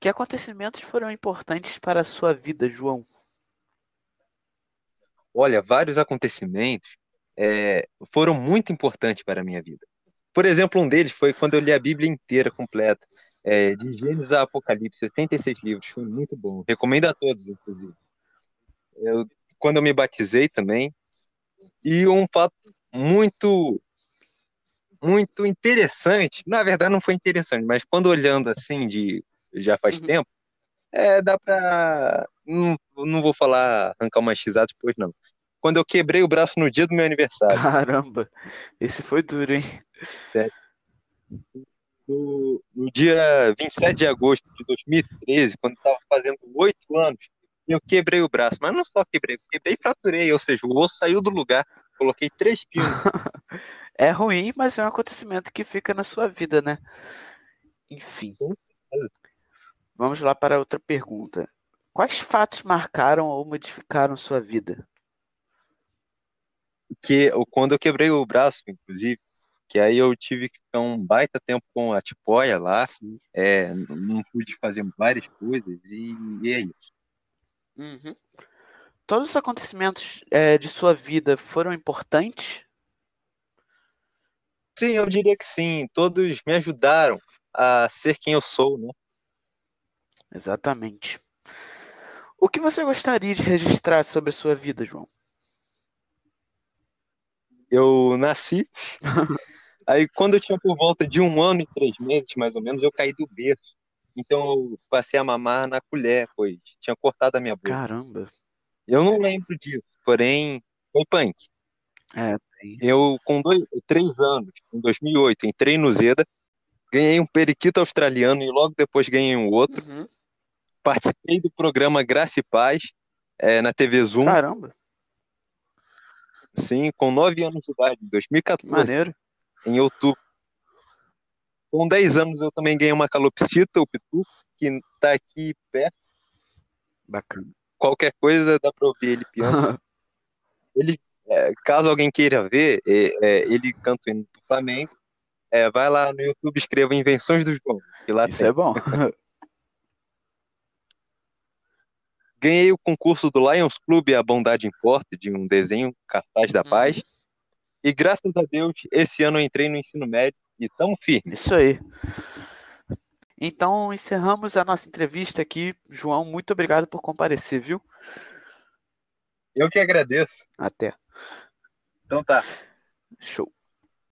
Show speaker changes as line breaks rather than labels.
Que acontecimentos foram importantes para a sua vida, João?
Olha, vários acontecimentos é, foram muito importantes para a minha vida. Por exemplo, um deles foi quando eu li a Bíblia inteira, completa, é, de Gênesis a Apocalipse, 86 livros, foi muito bom. Recomendo a todos, inclusive. Eu, quando eu me batizei também. E um fato muito muito interessante, na verdade não foi interessante, mas quando olhando assim de já faz uhum. tempo, é, dá pra. Não, não vou falar arrancar uma xizada depois, não. Quando eu quebrei o braço no dia do meu aniversário.
Caramba, esse foi duro, hein?
É. No, no, dia 27 de agosto de 2013, quando eu estava fazendo oito anos, eu quebrei o braço. Mas não só quebrei, quebrei e fraturei, ou seja, o osso saiu do lugar. Coloquei três pinos.
é ruim, mas é um acontecimento que fica na sua vida, né? Enfim. Vamos lá para outra pergunta. Quais fatos marcaram ou modificaram sua vida?
Que quando eu quebrei o braço, inclusive, que aí eu tive que ficar um baita tempo com a tipóia lá, é, não pude fazer várias coisas e, e é isso.
Uhum. Todos os acontecimentos é, de sua vida foram importantes?
Sim, eu diria que sim. Todos me ajudaram a ser quem eu sou, né?
Exatamente. O que você gostaria de registrar sobre a sua vida, João?
Eu nasci. Aí, quando eu tinha por volta de um ano e três meses, mais ou menos, eu caí do berço. Então, eu passei a mamar na colher, pois tinha cortado a minha boca.
Caramba.
Eu não lembro disso, porém, foi punk.
É,
eu, com dois, três anos, em 2008, entrei no Zeda, ganhei um periquito australiano e logo depois ganhei um outro. Uhum. Participei do programa Graça e Paz é, na TV Zoom.
Caramba!
Sim, com 9 anos de idade, 2014. Que
maneiro.
Em outubro. Com 10 anos eu também ganhei uma calopsita, o Pitu, que está aqui perto.
Bacana.
Qualquer coisa dá para ouvir ele piano. ele, é, caso alguém queira ver, é, é, ele canta no Flamengo. É, vai lá no YouTube, escreva Invenções do João.
Isso
tem.
é bom.
Ganhei o concurso do Lions Club A Bondade Importa, de um desenho cartaz da paz. Uhum. E graças a Deus, esse ano eu entrei no ensino médio e tão firme.
Isso aí. Então, encerramos a nossa entrevista aqui. João, muito obrigado por comparecer, viu?
Eu que agradeço.
Até.
Então tá.
Show.